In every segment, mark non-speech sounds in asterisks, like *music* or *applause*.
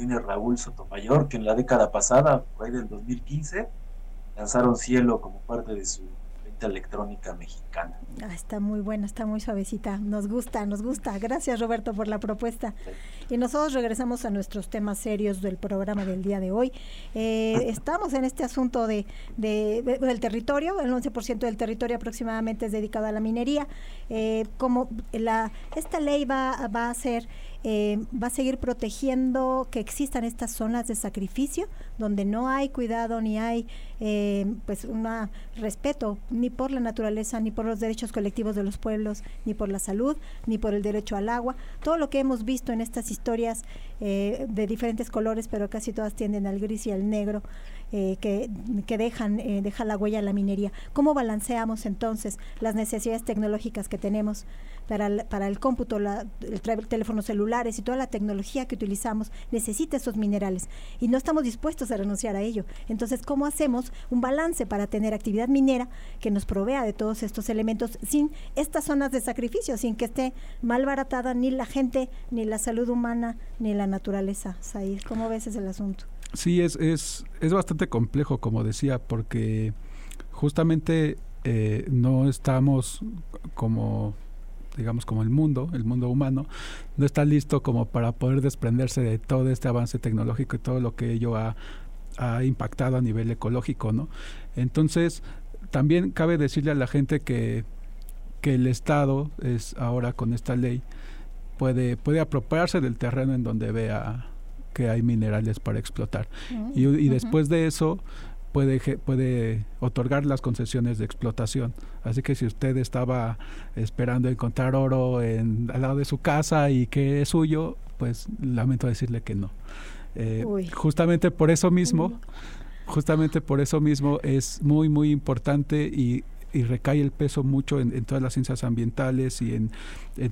tiene Raúl Sotomayor, que en la década pasada, por ahí del 2015, lanzaron Cielo como parte de su electrónica mexicana. Ah, está muy buena, está muy suavecita. Nos gusta, nos gusta. Gracias Roberto por la propuesta. Y nosotros regresamos a nuestros temas serios del programa del día de hoy. Eh, *laughs* estamos en este asunto de, del territorio, el 11% del territorio aproximadamente es dedicado a la minería. Eh, como la, esta ley va, va a ser eh, va a seguir protegiendo que existan estas zonas de sacrificio donde no hay cuidado ni hay eh, pues un respeto ni por la naturaleza ni por los derechos colectivos de los pueblos ni por la salud ni por el derecho al agua. Todo lo que hemos visto en estas historias eh, de diferentes colores pero casi todas tienden al gris y al negro que, que, dejan deja la huella a la minería. Cómo balanceamos entonces las necesidades tecnológicas que tenemos para para el cómputo, la, el teléfonos y toda la tecnología que utilizamos necesita esos minerales y no estamos dispuestos a renunciar a ello. Entonces, ¿cómo hacemos un balance para tener actividad minera que nos provea de todos estos elementos sin estas zonas de sacrificio, sin que esté mal baratada ni la gente, ni la salud humana, ni la naturaleza? Said, ¿cómo ves ese asunto? Sí, es, es, es bastante complejo, como decía, porque justamente eh, no estamos como digamos como el mundo, el mundo humano, no está listo como para poder desprenderse de todo este avance tecnológico y todo lo que ello ha, impactado a nivel ecológico, ¿no? Entonces, también cabe decirle a la gente que, que el Estado es ahora con esta ley puede, puede apropiarse del terreno en donde vea que hay minerales para explotar. Mm, y, y después de eso, puede, puede otorgar las concesiones de explotación. Así que si usted estaba esperando encontrar oro en, al lado de su casa y que es suyo, pues lamento decirle que no. Eh, justamente por eso mismo, justamente por eso mismo es muy, muy importante y, recae el peso mucho en, todas las ciencias ambientales y en,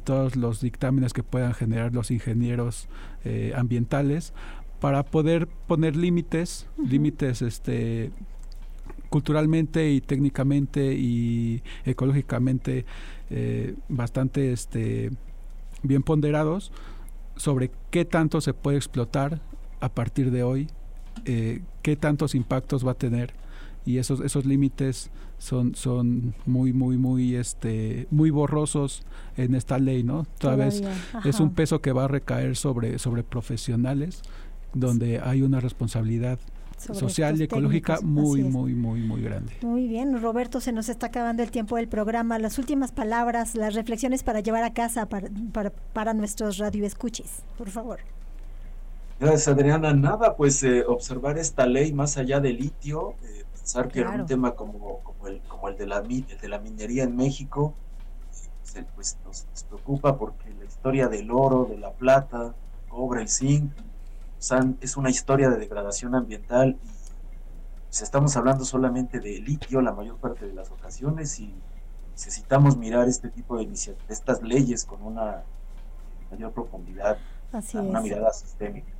todos los dictámenes que puedan generar los ingenieros eh, ambientales para poder poner límites, límites este culturalmente y técnicamente y ecológicamente eh, bastante este bien ponderados sobre qué tanto se puede explotar a partir de hoy, eh, qué tantos impactos va a tener. Y esos esos límites son son muy muy muy este muy borrosos en esta ley no toda vez es un peso que va a recaer sobre sobre profesionales donde hay una responsabilidad social y ecológica muy, muy, muy, muy grande. Muy bien, Roberto, se nos está acabando el tiempo del programa. Las últimas palabras, las reflexiones para llevar a casa para, para, para nuestros radioescuches, por favor. Gracias, Adriana. Nada, pues eh, observar esta ley más allá del litio, eh, pensar que era un tema como, como, el, como el, de la, el de la minería en México, eh, pues, nos, nos, preocupa porque la historia del oro, de la plata, cobre, el zinc, es una historia de degradación ambiental y pues, estamos hablando solamente de litio la mayor parte de las ocasiones y necesitamos mirar este tipo de, estas leyes con una mayor profundidad, una mirada sistémica.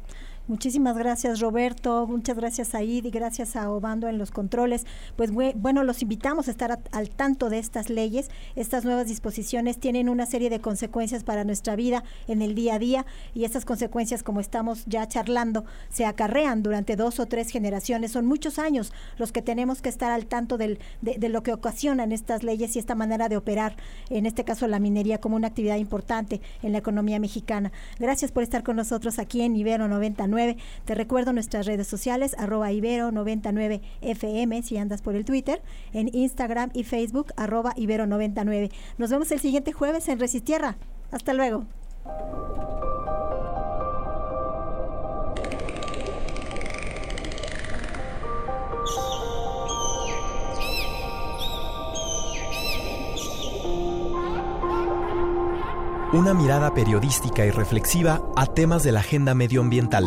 Muchísimas gracias Roberto, muchas gracias a y gracias a Obando en los controles. Pues bueno, los invitamos a estar al tanto de estas leyes. Estas nuevas disposiciones tienen una serie de consecuencias para nuestra vida en el día a día y estas consecuencias, como estamos ya charlando, se acarrean durante dos o tres generaciones. Son muchos años los que tenemos que estar al tanto de, de lo que ocasionan estas leyes y esta manera de operar, en este caso la minería como una actividad importante en la economía mexicana. Gracias por estar con nosotros aquí en Ibero 99 te recuerdo nuestras redes sociales, arroba ibero99fm si andas por el Twitter, en Instagram y Facebook, arroba ibero99. Nos vemos el siguiente jueves en Resistierra. Hasta luego. Una mirada periodística y reflexiva a temas de la agenda medioambiental.